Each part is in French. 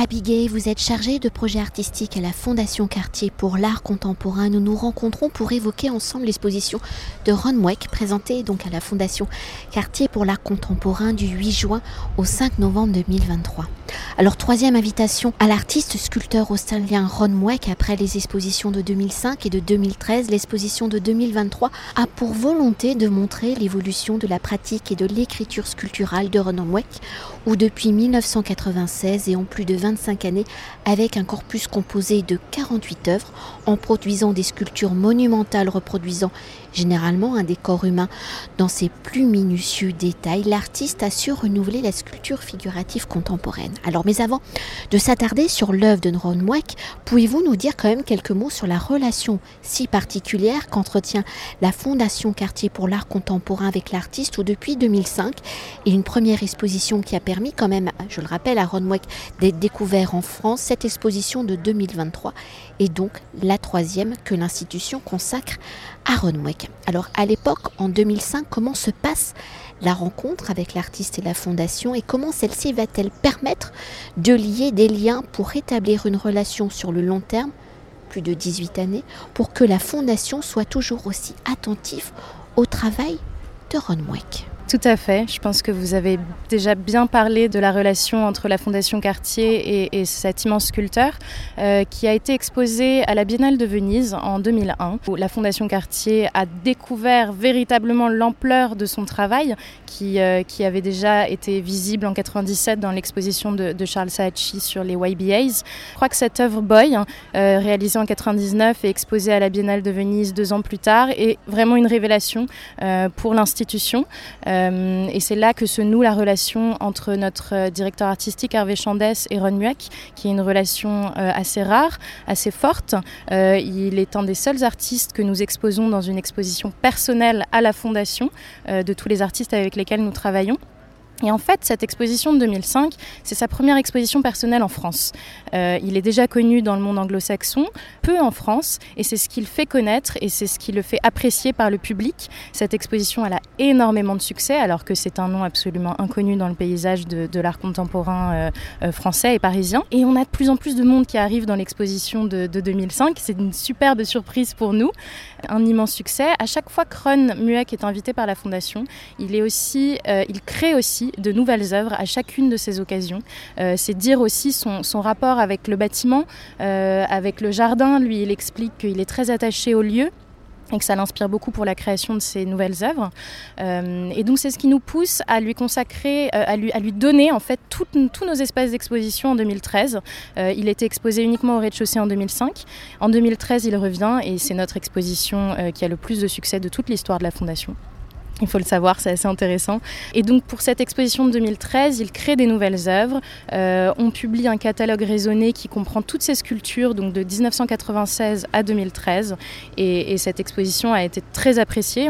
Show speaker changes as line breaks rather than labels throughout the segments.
Abigail, vous êtes chargée de projets artistiques à la Fondation Cartier pour l'art contemporain. Nous nous rencontrons pour évoquer ensemble l'exposition de Ron Mweck, présentée donc à la Fondation Cartier pour l'art contemporain du 8 juin au 5 novembre 2023. Alors, troisième invitation à l'artiste sculpteur australien Ron Mweck après les expositions de 2005 et de 2013. L'exposition de 2023 a pour volonté de montrer l'évolution de la pratique et de l'écriture sculpturale de Ron Mweck, où depuis 1996 et en plus de 20 25 années avec un corpus composé de 48 œuvres en produisant des sculptures monumentales reproduisant généralement un décor humain dans ses plus minutieux détails. L'artiste a su renouveler la sculpture figurative contemporaine. Alors mais avant de s'attarder sur l'œuvre de Ron Mweck, pouvez-vous nous dire quand même quelques mots sur la relation si particulière qu'entretient la Fondation Cartier pour l'art contemporain avec l'artiste où depuis 2005 et une première exposition qui a permis quand même, je le rappelle, à Ron Mweck d'être découvert ouvert en France, cette exposition de 2023 est donc la troisième que l'institution consacre à Ronwick. Alors à l'époque, en 2005, comment se passe la rencontre avec l'artiste et la fondation et comment celle-ci va-t-elle permettre de lier des liens pour établir une relation sur le long terme, plus de 18 années, pour que la fondation soit toujours aussi attentive au travail de Ronwick
tout à fait. Je pense que vous avez déjà bien parlé de la relation entre la Fondation Cartier et, cet immense sculpteur euh, qui a été exposé à la Biennale de Venise en 2001, où la Fondation Cartier a découvert véritablement l'ampleur de son travail qui, euh, avait déjà été visible en 97 dans l'exposition de, Charles Saatchi sur les YBAs. Je crois que cette œuvre Boy, hein, euh, réalisée en 99 et exposée à la Biennale de Venise deux ans plus tard, est vraiment une révélation pour l'institution. Euh, et c'est là que se noue la relation entre notre euh, directeur artistique Hervé Chandès et Ron Mueck, qui est une relation euh, assez rare, assez forte. il est un des seuls artistes que nous exposons dans une exposition personnelle à la Fondation de tous les artistes avec lesquels nous travaillons. Et en fait, cette exposition de 2005, c'est sa première exposition personnelle en France. Euh, il est déjà connu dans le monde anglo-saxon, peu en France, et c'est ce qu'il fait connaître et c'est ce qui le fait apprécier par le public. Cette exposition, elle a énormément de succès, alors que c'est un nom absolument inconnu dans le paysage de, l'art contemporain euh, euh, français et parisien. Et on a de plus en plus de monde qui arrive dans l'exposition de, 2005. C'est une superbe surprise pour nous, un immense succès. À chaque fois que Ron Mueck est invité par la Fondation, il est aussi, il crée aussi de nouvelles œuvres à chacune de ces occasions. Euh, c'est dire aussi son, rapport avec le bâtiment, euh, avec le jardin. Lui, il explique qu'il est très attaché au lieu et que ça l'inspire beaucoup pour la création de ses nouvelles œuvres. Euh, et donc c'est ce qui nous pousse à lui consacrer, à, lui, à donner en fait tous nos espaces d'exposition en 2013. il était exposé uniquement au rez-de-chaussée en 2005. En 2013, il revient et c'est notre exposition qui a le plus de succès de toute l'histoire de la Fondation. Il faut le savoir, c'est assez intéressant. Et donc pour cette exposition de 2013, il crée des nouvelles œuvres. Euh, on publie un catalogue raisonné qui comprend toutes ces sculptures, donc de 1996 à 2013. Et, cette exposition a été très appréciée,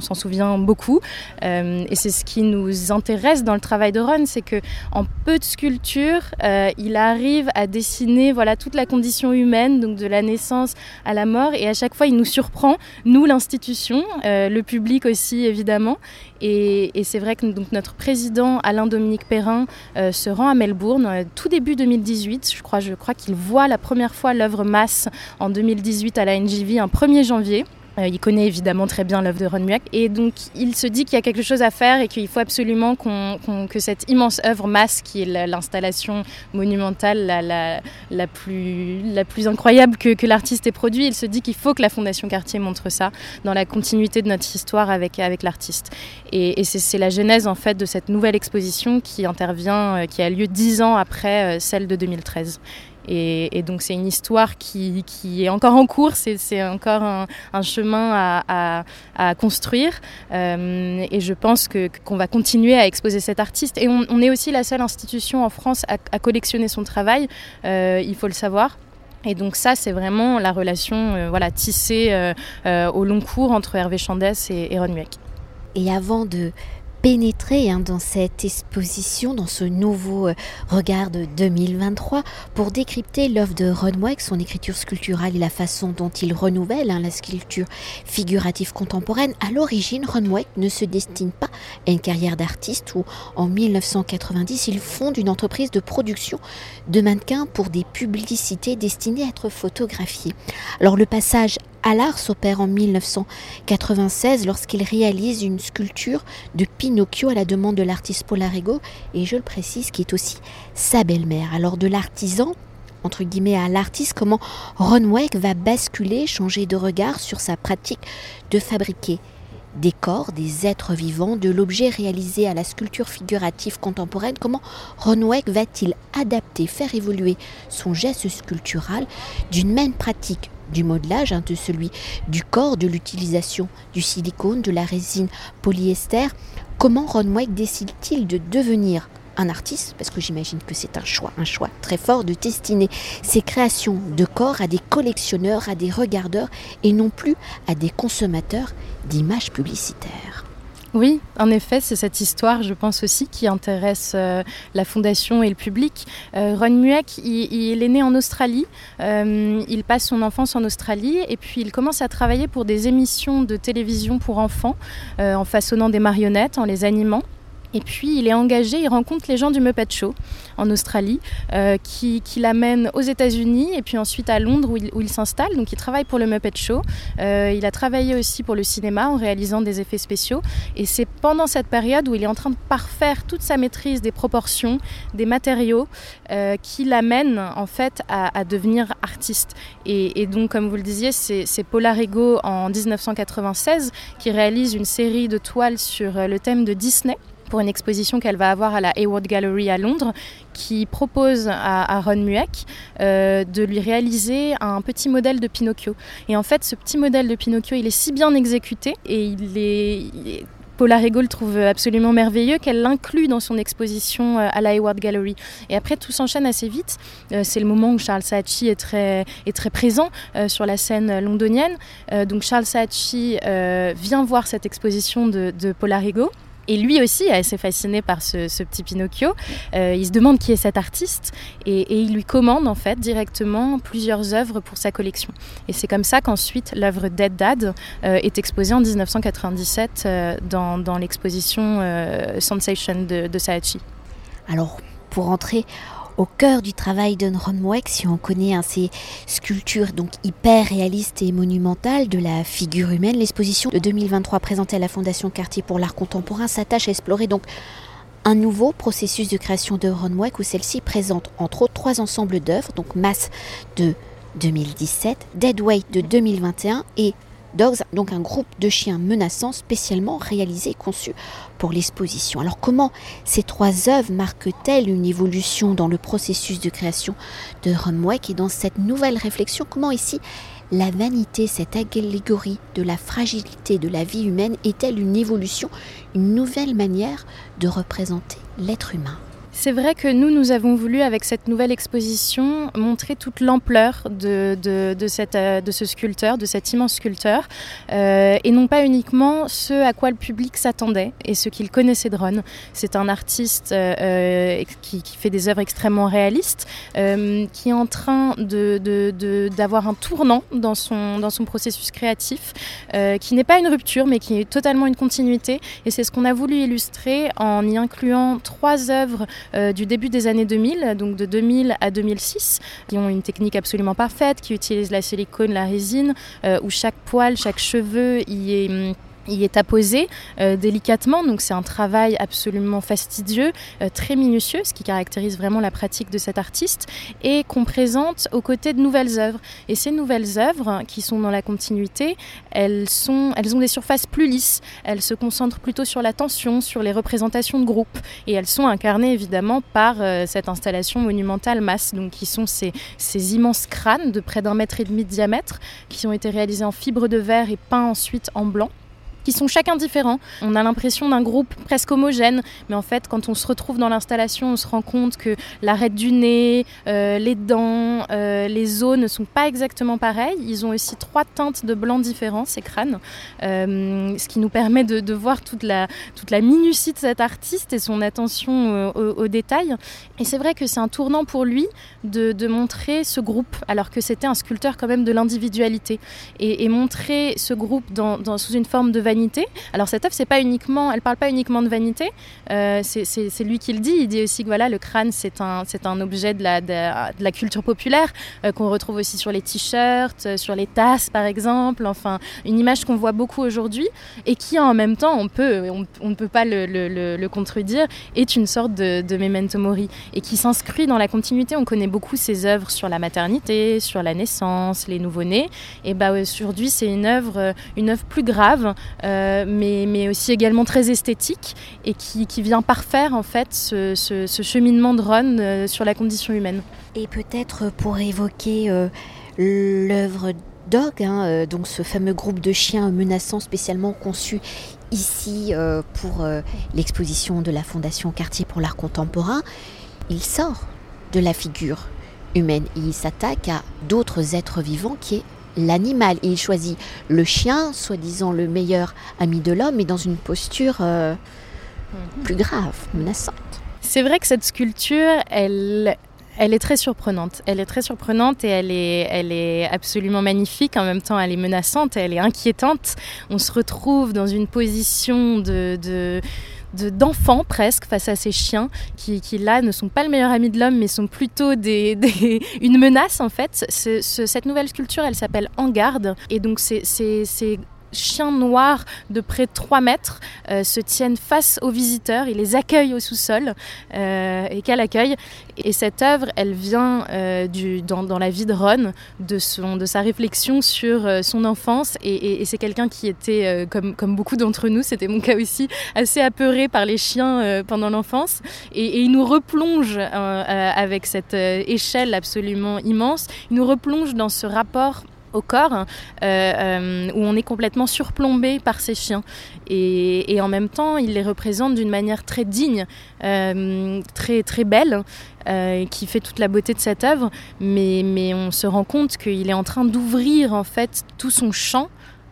s'en souvient beaucoup. Euh, et c'est ce qui nous intéresse dans le travail de Ron, c'est que en peu de sculptures, euh, il arrive à dessiner voilà toute la condition humaine, donc de la naissance à la mort. Et à chaque fois, il nous surprend, nous l'institution, le public aussi évidemment. Et, c'est vrai que donc, notre président Alain-Dominique Perrin euh, se rend à Melbourne euh, tout début 2018. Je crois, je crois qu'il voit la première fois l'œuvre Masse en 2018 à la NGV, un 1er janvier. Euh, il connaît évidemment très bien l'œuvre de Ron et donc il se dit qu'il y a quelque chose à faire et qu'il faut absolument que cette immense œuvre masse qui est l'installation monumentale la, la, plus, la plus incroyable que, que l'artiste ait produit, il se dit qu'il faut que la Fondation Cartier montre ça dans la continuité de notre histoire avec, avec l'artiste. Et, et c'est la genèse en fait de cette nouvelle exposition qui intervient, euh, qui a lieu dix ans après euh, celle de 2013. Et, donc c'est une histoire qui, est encore en cours, c'est encore un, chemin à, construire. Euh, et je pense qu'on va continuer à exposer cet artiste. Et on, est aussi la seule institution en France à, collectionner son travail, euh, il faut le savoir. Et donc ça, c'est vraiment la relation euh, voilà, tissée au long cours entre Hervé Chandès et, et Ron Mueck.
Et avant de pénétrer hein, dans cette exposition, dans ce nouveau euh, regard de 2023, pour décrypter l'œuvre de Ron son écriture sculpturale et la façon dont il renouvelle hein, la sculpture figurative contemporaine. À l'origine, Ron ne se destine pas à une carrière d'artiste où, en 1990, il fonde une entreprise de production de mannequins pour des publicités destinées à être photographiées. Alors le passage à l'art s'opère en 1996 lorsqu'il réalise une sculpture de Pinocchio à la demande de l'artiste Polarigo et je le précise qui est aussi sa belle-mère. Alors de l'artisan entre guillemets à l'artiste, comment Ron Weck va basculer, changer de regard sur sa pratique de fabriquer des corps, des êtres vivants, de l'objet réalisé à la sculpture figurative contemporaine, comment Ron Weck va-t-il adapter, faire évoluer son geste sculptural d'une même pratique du modelage, hein, de celui du corps, de l'utilisation du silicone, de la résine polyester. Comment Ron Weck décide-t-il de devenir un artiste, parce que j'imagine que c'est un choix, un choix très fort de destiner ses créations de corps à des collectionneurs, à des regardeurs et non plus à des consommateurs d'images publicitaires.
Oui, en effet, c'est cette histoire, je pense aussi, qui intéresse euh, la fondation et le public. Euh, Ron Mueck, il, est né en Australie. Euh, il passe son enfance en Australie et puis il commence à travailler pour des émissions de télévision pour enfants, en façonnant des marionnettes, en les animant. Et puis il est engagé, il rencontre les gens du Muppet Show en Australie, euh, qui, qui l'amènent aux États-Unis et puis ensuite à Londres où il, s'installe. Donc il travaille pour le Muppet Show. Euh, il a travaillé aussi pour le cinéma en réalisant des effets spéciaux. Et c'est pendant cette période où il est en train de parfaire toute sa maîtrise des proportions, des matériaux, euh, qui l'amène en fait à, devenir artiste. Et, donc comme vous le disiez, c'est Polarigo en 1996 qui réalise une série de toiles sur le thème de Disney pour une exposition qu'elle va avoir à la Hayward Gallery à Londres, qui propose à, Ron Mueck euh, de lui réaliser un petit modèle de Pinocchio. Et en fait, ce petit modèle de Pinocchio, il est si bien exécuté et il est, le trouve absolument merveilleux qu'elle l'inclut dans son exposition euh, à la Hayward Gallery. Et après, tout s'enchaîne assez vite. Euh, c'est le moment où Charles Saatchi est très, présent sur la scène londonienne. donc Charles Saatchi vient voir cette exposition de, de Paula et lui aussi est assez fasciné par ce, petit Pinocchio. Euh, il se demande qui est cet artiste et, il lui commande en fait directement plusieurs œuvres pour sa collection. Et c'est comme ça qu'ensuite l'œuvre Dead Dad euh, est exposée en 1997 euh, dans, l'exposition Sensation de, de Saatchi.
Alors, pour entrer au cœur du travail de Weck, si on connaît hein, ces sculptures donc hyper réalistes et monumentales de la figure humaine. L'exposition de 2023 présentée à la Fondation Cartier pour l'art contemporain s'attache à explorer donc un nouveau processus de création de Weck où celle-ci présente entre autres trois ensembles d'œuvres, donc Masse de 2017, Dead Weight de 2021 et Dogs, donc un groupe de chiens menaçants spécialement réalisé et conçu pour l'exposition. Alors comment ces trois œuvres marquent-elles une évolution dans le processus de création de Rumweck et dans cette nouvelle réflexion, comment ici la vanité, cette allégorie de la fragilité de la vie humaine est-elle une évolution, une nouvelle manière de représenter l'être humain?
C'est vrai que nous, nous avons voulu, avec cette nouvelle exposition, montrer toute l'ampleur de, de, cette, euh, de ce sculpteur, de cet immense sculpteur, euh, et non pas uniquement ce à quoi le public s'attendait et ce qu'il connaissait de Ron. C'est un artiste euh, qui, qui, fait des œuvres extrêmement réalistes, qui est en train d'avoir de, un tournant dans son, dans son processus créatif, qui n'est pas une rupture, mais qui est totalement une continuité. Et c'est ce qu'on a voulu illustrer en y incluant trois œuvres euh, du début des années 2000, donc de 2000 à 2006, qui ont une technique absolument parfaite, qui utilisent la silicone, la résine, euh, où chaque poil, chaque cheveu y est hum, il est apposé euh, délicatement, donc c'est un travail absolument fastidieux, euh, très minutieux, ce qui caractérise vraiment la pratique de cet artiste, et qu'on présente aux côtés de nouvelles œuvres. Et ces nouvelles œuvres, qui sont dans la continuité, elles, sont, elles ont des surfaces plus lisses, elles se concentrent plutôt sur la tension, sur les représentations de groupe, et elles sont incarnées évidemment par euh, cette installation monumentale masse, donc qui sont ces, ces immenses crânes de près d'un mètre et demi de diamètre, qui ont été réalisés en fibre de verre et peints ensuite en blanc qui sont chacun différents. On a l'impression d'un groupe presque homogène, mais en fait, quand on se retrouve dans l'installation, on se rend compte que l'arête du nez, euh, les dents, euh, les os ne sont pas exactement pareils. Ils ont aussi trois teintes de blanc différents, ces crânes, euh, ce qui nous permet de, voir toute la, minutie de cet artiste et son attention aux, détails. Et c'est vrai que c'est un tournant pour lui de, montrer ce groupe, alors que c'était un sculpteur quand même de l'individualité, et, montrer ce groupe sous une forme de Alors cette œuvre, c'est pas uniquement, elle parle pas uniquement de vanité. c'est lui qui le dit. Il dit aussi que voilà, le crâne, c'est un, c'est un objet de la, culture populaire euh, qu'on retrouve aussi sur les t-shirts, euh, sur les tasses par exemple. Enfin, une image qu'on voit beaucoup aujourd'hui et qui en même temps, on peut, on, ne peut pas le, le, contredire, est une sorte de, de memento mori et qui s'inscrit dans la continuité. On connaît beaucoup ses œuvres sur la maternité, sur la naissance, les nouveau-nés. Et bah aujourd'hui, c'est une œuvre, une œuvre plus grave, euh, mais, mais aussi également très esthétique et qui, qui vient parfaire en fait ce, ce, cheminement de Ron sur la condition humaine.
Et peut-être pour évoquer euh, l'œuvre Dog, hein, euh, donc ce fameux groupe de chiens menaçants spécialement conçu ici euh, pour l'exposition de la Fondation Cartier pour l'art contemporain, il sort de la figure humaine et il s'attaque à d'autres êtres vivants qui est l'animal. Il choisit le chien, soi-disant le meilleur ami de l'homme, mais dans une posture mhm. plus grave, menaçante.
C'est vrai que cette sculpture, elle, elle est très surprenante. Elle est très surprenante et elle est, elle est absolument magnifique. En même temps, elle est menaçante et elle est inquiétante. On se retrouve dans une position de, de d'enfants presque face à ces chiens qui, là ne sont pas le meilleur ami de l'homme mais sont plutôt des, une menace en fait. cette nouvelle sculpture elle s'appelle En garde et donc c'est chiens noirs de près de 3 mètres euh, se tiennent face aux visiteurs, ils les accueillent au sous-sol euh, et qu'elle accueille. Et cette œuvre, elle vient euh, dans, la vie de Ron, de, son, de sa réflexion sur son enfance. Et, c'est quelqu'un qui était, comme, comme beaucoup d'entre nous, c'était mon cas aussi, assez apeuré par les chiens pendant l'enfance. Et, et, il nous replonge avec cette échelle absolument immense, il nous replonge dans ce rapport au corps, euh, euh, où on est complètement surplombé par ces chiens. Et, en même temps, il les représente d'une manière très digne, euh, très, très belle, qui fait toute la beauté de cette œuvre. Mais, mais on se rend compte qu'il est en train d'ouvrir en fait tout son champ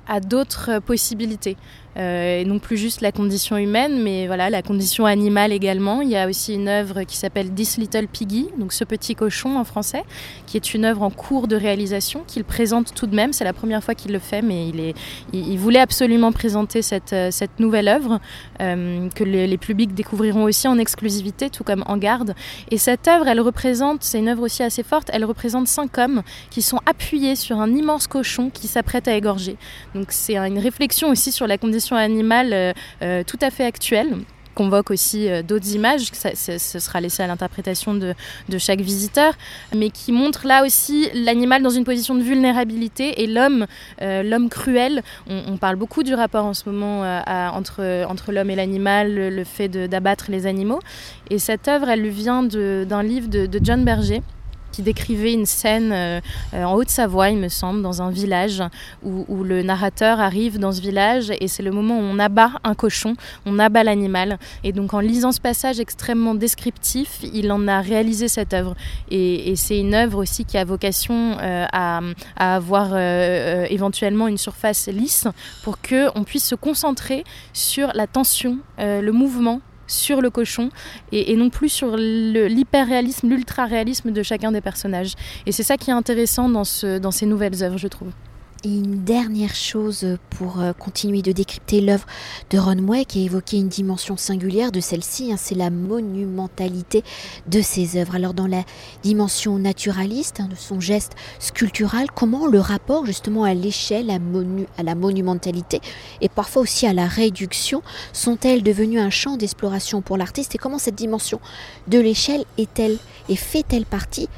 à d'autres possibilités. Euh, et non plus juste la condition humaine, mais voilà la condition animale également. Il y a aussi une œuvre qui s'appelle This Little Piggy, donc ce petit cochon en français, qui est une œuvre en cours de réalisation qu'il présente tout de même. C'est la première fois qu'il le fait, mais il, est, il, voulait absolument présenter cette, euh, cette nouvelle œuvre euh, que les, les, publics découvriront aussi en exclusivité, tout comme En Garde. Et cette œuvre, elle représente, c'est une œuvre aussi assez forte, elle représente cinq hommes qui sont appuyés sur un immense cochon qui s'apprête à égorger. Donc c'est une réflexion aussi sur la condition animale euh, euh, tout à fait actuelle convoque aussi euh, d'autres images, ce sera laissé à l'interprétation de, chaque visiteur, mais qui montre là aussi l'animal dans une position de vulnérabilité et l'homme, l'homme cruel. On, parle beaucoup du rapport en ce moment entre, entre l'homme et l'animal, le, fait d'abattre les animaux. Et cette œuvre, elle vient d'un livre de, de John Berger qui décrivait une scène euh, euh, en Haute-Savoie, il me semble, dans un village où, le narrateur arrive dans ce village et c'est le moment où on abat un cochon, on abat l'animal. Et donc en lisant ce passage extrêmement descriptif, il en a réalisé cette œuvre. Et, c'est une œuvre aussi qui a vocation euh, à, avoir éventuellement une surface lisse pour qu'on puisse se concentrer sur la tension, le mouvement sur le cochon et, non plus sur l'hyper-réalisme, l'ultra-réalisme de chacun des personnages. Et c'est ça qui est intéressant dans, ce, dans ces nouvelles œuvres, je trouve.
Et une dernière chose pour euh, continuer de décrypter l'œuvre de Ron Weck et évoquer une dimension singulière de celle-ci, hein, c'est la monumentalité de ses œuvres. Alors dans la dimension naturaliste hein, de son geste sculptural, comment le rapport justement à l'échelle, à la monumentalité et parfois aussi à la réduction sont-elles devenues un champ d'exploration pour l'artiste et comment cette dimension de l'échelle est-elle et fait-elle partie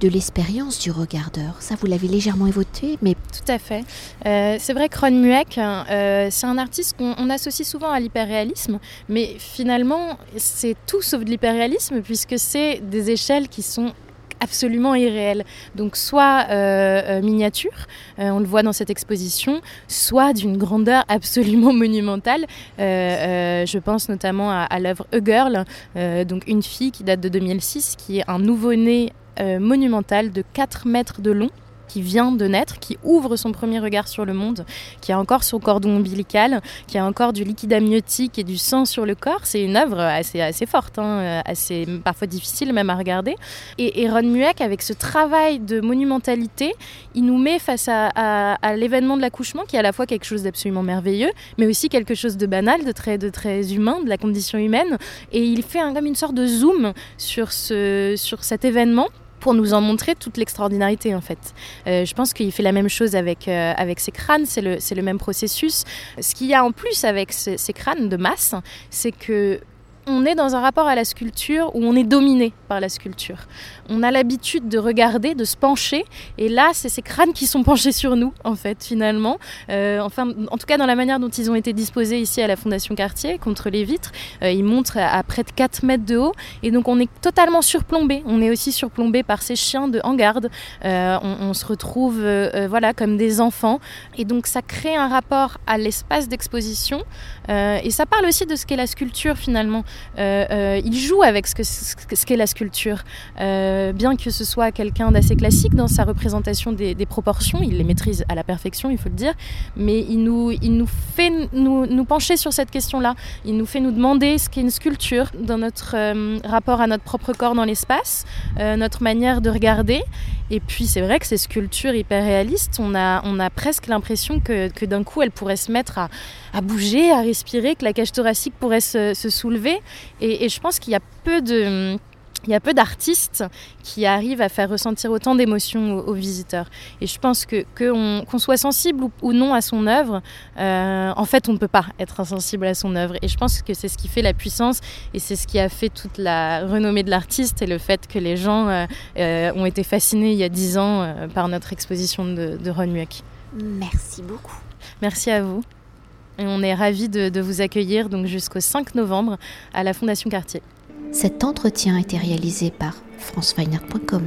de l'expérience du regardeur. Ça, vous l'avez légèrement évoqué, mais...
Tout à fait. Euh, c'est vrai que Ron Mueck, euh, c'est un artiste qu'on associe souvent à l'hyperréalisme, mais finalement, c'est tout sauf de l'hyperréalisme, puisque c'est des échelles qui sont absolument irréel. Donc soit miniature, on le voit dans cette exposition, soit d'une grandeur absolument monumentale. je pense notamment à, à l'œuvre A Girl, donc une fille qui date de 2006, qui est un nouveau-né monumental de 4 mètres de long qui vient de naître, qui ouvre son premier regard sur le monde, qui a encore son cordon ombilical, qui a encore du liquide amniotique et du sang sur le corps. C'est une œuvre assez, forte, hein, assez parfois difficile même à regarder. Et, Ron Mueck, avec ce travail de monumentalité, il nous met face à, l'événement de l'accouchement, qui est à la fois quelque chose d'absolument merveilleux, mais aussi quelque chose de banal, de très, de très humain, de la condition humaine. Et il fait un, comme une sorte de zoom sur cet événement pour nous en montrer toute l'extraordinarité en fait. Euh, je pense qu'il fait la même chose avec, euh, ses crânes, c'est le, le, même processus. Ce qu'il y a en plus avec ces crânes de masse, c'est que on est dans un rapport à la sculpture où on est dominé par la sculpture. On a l'habitude de regarder, de se pencher, et là, c'est ces crânes qui sont penchés sur nous, en fait, finalement. Euh, enfin, en tout cas, dans la manière dont ils ont été disposés ici à la Fondation Cartier, contre les vitres, euh, ils montrent à près de 4 mètres de haut, et donc on est totalement surplombé. On est aussi surplombé par ces chiens de en garde. Euh, on, se retrouve, voilà, comme des enfants, et donc ça crée un rapport à l'espace d'exposition, et ça parle aussi de ce qu'est la sculpture, finalement. Euh, euh, il joue avec ce qu'est ce la sculpture. Euh, bien que ce soit quelqu'un d'assez classique dans sa représentation des, proportions, il les maîtrise à la perfection, il faut le dire, mais il nous, il nous fait nous, pencher sur cette question-là. Il nous fait nous demander ce qu'est une sculpture dans notre rapport à notre propre corps dans l'espace, notre manière de regarder. Et puis c'est vrai que ces sculptures hyper réalistes, on a, on a presque l'impression que, que d'un coup elles pourraient se mettre à, à, bouger, à respirer, que la cage thoracique pourrait se soulever. Et, et je pense qu'il y a peu de il y a peu d'artistes qui arrivent à faire ressentir autant d'émotions aux, visiteurs. Et je pense que qu'on soit sensible ou, non à son œuvre, euh, en fait, on ne peut pas être insensible à son œuvre. Et je pense que c'est ce qui fait la puissance et c'est ce qui a fait toute la renommée de l'artiste et le fait que les gens euh, euh, ont été fascinés il y a dix ans par notre exposition de, de Ron Mueck.
Merci beaucoup.
Merci à vous. Et on est ravis de, vous accueillir donc jusqu'au 5 novembre à la Fondation Cartier.
Cet entretien a été réalisé par franceweiner.com.